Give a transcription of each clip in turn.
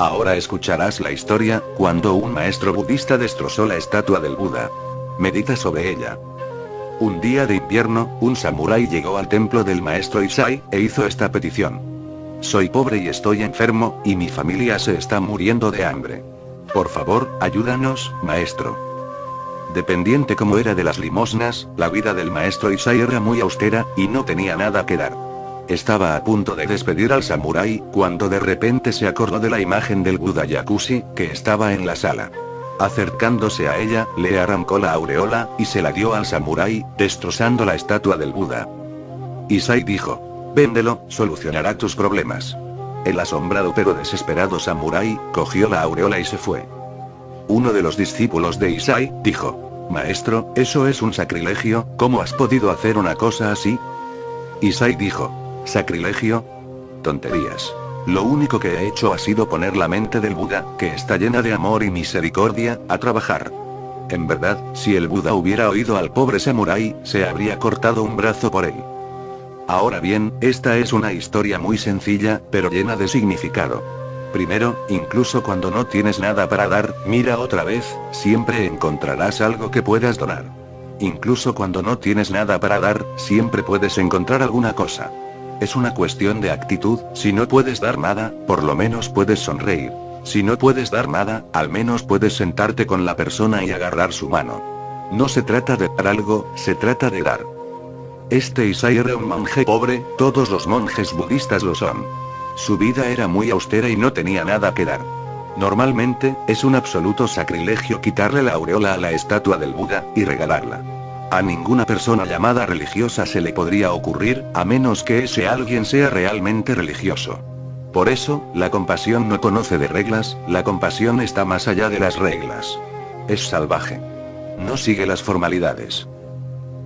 Ahora escucharás la historia, cuando un maestro budista destrozó la estatua del Buda. Medita sobre ella. Un día de invierno, un samurái llegó al templo del maestro Isai, e hizo esta petición. Soy pobre y estoy enfermo, y mi familia se está muriendo de hambre. Por favor, ayúdanos, maestro. Dependiente como era de las limosnas, la vida del maestro Isai era muy austera, y no tenía nada que dar. Estaba a punto de despedir al samurái, cuando de repente se acordó de la imagen del Buda Yakushi, que estaba en la sala. Acercándose a ella, le arrancó la aureola, y se la dio al samurái, destrozando la estatua del Buda. Isai dijo, véndelo, solucionará tus problemas. El asombrado pero desesperado samurái, cogió la aureola y se fue. Uno de los discípulos de Isai, dijo, Maestro, eso es un sacrilegio, ¿cómo has podido hacer una cosa así? Isai dijo, ¿Sacrilegio? Tonterías. Lo único que he hecho ha sido poner la mente del Buda, que está llena de amor y misericordia, a trabajar. En verdad, si el Buda hubiera oído al pobre samurái, se habría cortado un brazo por él. Ahora bien, esta es una historia muy sencilla, pero llena de significado. Primero, incluso cuando no tienes nada para dar, mira otra vez, siempre encontrarás algo que puedas donar. Incluso cuando no tienes nada para dar, siempre puedes encontrar alguna cosa. Es una cuestión de actitud, si no puedes dar nada, por lo menos puedes sonreír. Si no puedes dar nada, al menos puedes sentarte con la persona y agarrar su mano. No se trata de dar algo, se trata de dar. Este Isai era un monje pobre, todos los monjes budistas lo son. Su vida era muy austera y no tenía nada que dar. Normalmente, es un absoluto sacrilegio quitarle la aureola a la estatua del Buda, y regalarla. A ninguna persona llamada religiosa se le podría ocurrir, a menos que ese alguien sea realmente religioso. Por eso, la compasión no conoce de reglas, la compasión está más allá de las reglas. Es salvaje. No sigue las formalidades.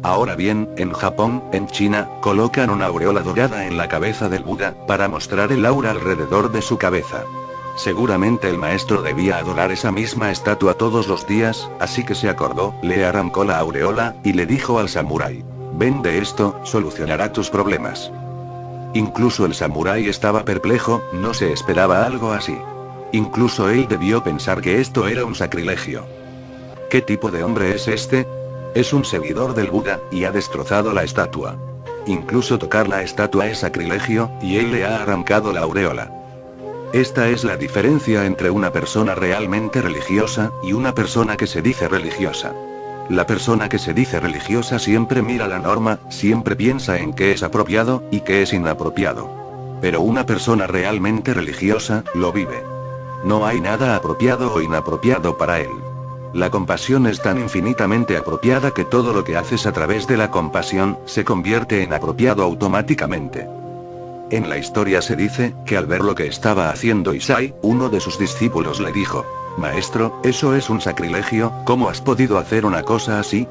Ahora bien, en Japón, en China, colocan una aureola dorada en la cabeza del Buda, para mostrar el aura alrededor de su cabeza. Seguramente el maestro debía adorar esa misma estatua todos los días, así que se acordó, le arrancó la aureola, y le dijo al samurái. Vende esto, solucionará tus problemas. Incluso el samurái estaba perplejo, no se esperaba algo así. Incluso él debió pensar que esto era un sacrilegio. ¿Qué tipo de hombre es este? Es un seguidor del Buda, y ha destrozado la estatua. Incluso tocar la estatua es sacrilegio, y él le ha arrancado la aureola. Esta es la diferencia entre una persona realmente religiosa, y una persona que se dice religiosa. La persona que se dice religiosa siempre mira la norma, siempre piensa en qué es apropiado, y qué es inapropiado. Pero una persona realmente religiosa, lo vive. No hay nada apropiado o inapropiado para él. La compasión es tan infinitamente apropiada que todo lo que haces a través de la compasión, se convierte en apropiado automáticamente. En la historia se dice, que al ver lo que estaba haciendo Isai, uno de sus discípulos le dijo, Maestro, eso es un sacrilegio, ¿cómo has podido hacer una cosa así?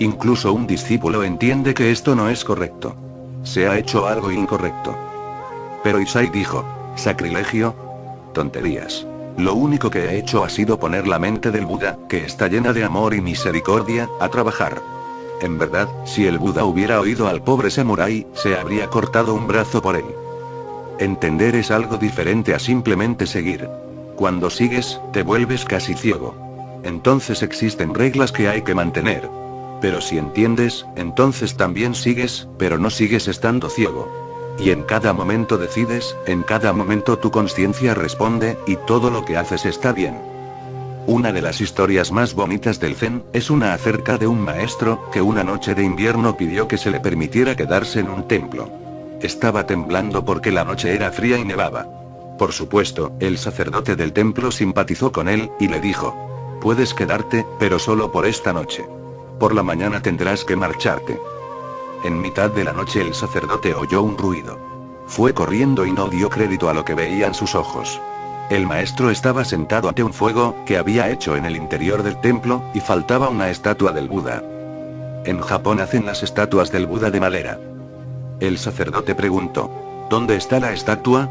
Incluso un discípulo entiende que esto no es correcto. Se ha hecho algo incorrecto. Pero Isai dijo, ¿sacrilegio? Tonterías. Lo único que he hecho ha sido poner la mente del Buda, que está llena de amor y misericordia, a trabajar. En verdad, si el Buda hubiera oído al pobre samurái, se habría cortado un brazo por él. Entender es algo diferente a simplemente seguir. Cuando sigues, te vuelves casi ciego. Entonces existen reglas que hay que mantener. Pero si entiendes, entonces también sigues, pero no sigues estando ciego. Y en cada momento decides, en cada momento tu conciencia responde, y todo lo que haces está bien. Una de las historias más bonitas del Zen, es una acerca de un maestro, que una noche de invierno pidió que se le permitiera quedarse en un templo. Estaba temblando porque la noche era fría y nevaba. Por supuesto, el sacerdote del templo simpatizó con él, y le dijo, puedes quedarte, pero solo por esta noche. Por la mañana tendrás que marcharte. En mitad de la noche el sacerdote oyó un ruido. Fue corriendo y no dio crédito a lo que veían sus ojos. El maestro estaba sentado ante un fuego, que había hecho en el interior del templo, y faltaba una estatua del Buda. En Japón hacen las estatuas del Buda de madera. El sacerdote preguntó, ¿Dónde está la estatua?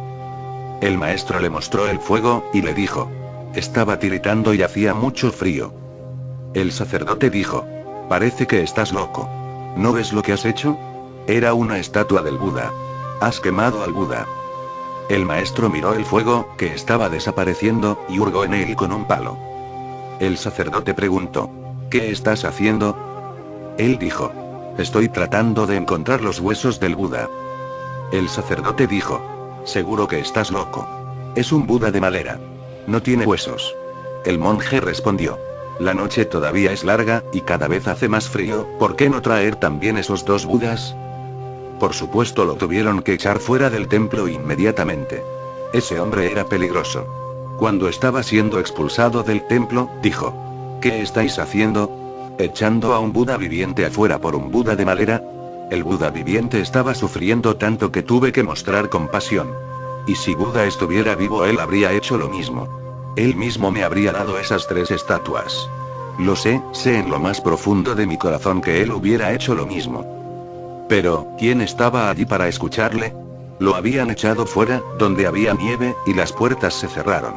El maestro le mostró el fuego, y le dijo, estaba tiritando y hacía mucho frío. El sacerdote dijo, parece que estás loco. ¿No ves lo que has hecho? Era una estatua del Buda. Has quemado al Buda. El maestro miró el fuego, que estaba desapareciendo, y hurgó en él con un palo. El sacerdote preguntó, ¿qué estás haciendo? Él dijo, estoy tratando de encontrar los huesos del Buda. El sacerdote dijo, seguro que estás loco. Es un Buda de madera. No tiene huesos. El monje respondió, la noche todavía es larga, y cada vez hace más frío, ¿por qué no traer también esos dos Budas? Por supuesto lo tuvieron que echar fuera del templo inmediatamente. Ese hombre era peligroso. Cuando estaba siendo expulsado del templo, dijo, ¿qué estáis haciendo? ¿Echando a un Buda viviente afuera por un Buda de madera? El Buda viviente estaba sufriendo tanto que tuve que mostrar compasión. Y si Buda estuviera vivo él habría hecho lo mismo. Él mismo me habría dado esas tres estatuas. Lo sé, sé en lo más profundo de mi corazón que él hubiera hecho lo mismo. Pero, ¿quién estaba allí para escucharle? Lo habían echado fuera, donde había nieve, y las puertas se cerraron.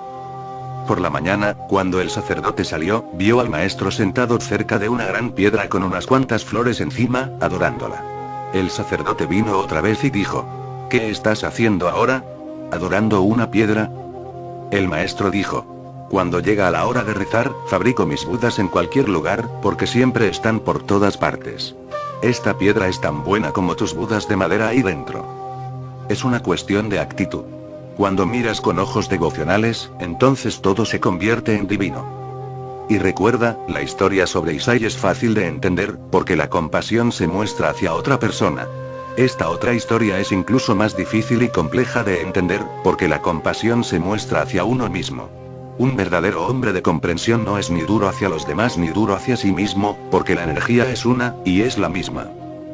Por la mañana, cuando el sacerdote salió, vio al maestro sentado cerca de una gran piedra con unas cuantas flores encima, adorándola. El sacerdote vino otra vez y dijo, ¿Qué estás haciendo ahora? ¿Adorando una piedra? El maestro dijo, cuando llega la hora de rezar, fabrico mis budas en cualquier lugar, porque siempre están por todas partes. Esta piedra es tan buena como tus budas de madera ahí dentro. Es una cuestión de actitud. Cuando miras con ojos devocionales, entonces todo se convierte en divino. Y recuerda, la historia sobre Isai es fácil de entender, porque la compasión se muestra hacia otra persona. Esta otra historia es incluso más difícil y compleja de entender, porque la compasión se muestra hacia uno mismo. Un verdadero hombre de comprensión no es ni duro hacia los demás ni duro hacia sí mismo, porque la energía es una, y es la misma.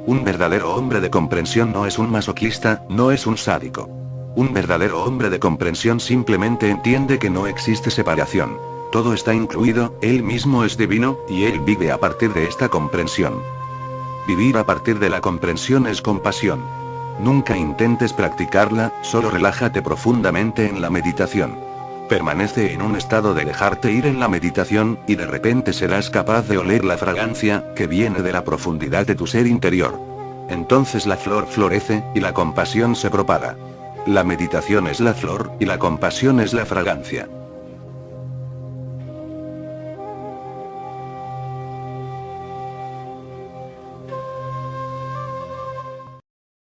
Un verdadero hombre de comprensión no es un masoquista, no es un sádico. Un verdadero hombre de comprensión simplemente entiende que no existe separación. Todo está incluido, él mismo es divino, y él vive a partir de esta comprensión. Vivir a partir de la comprensión es compasión. Nunca intentes practicarla, solo relájate profundamente en la meditación. Permanece en un estado de dejarte ir en la meditación, y de repente serás capaz de oler la fragancia, que viene de la profundidad de tu ser interior. Entonces la flor florece, y la compasión se propaga. La meditación es la flor, y la compasión es la fragancia.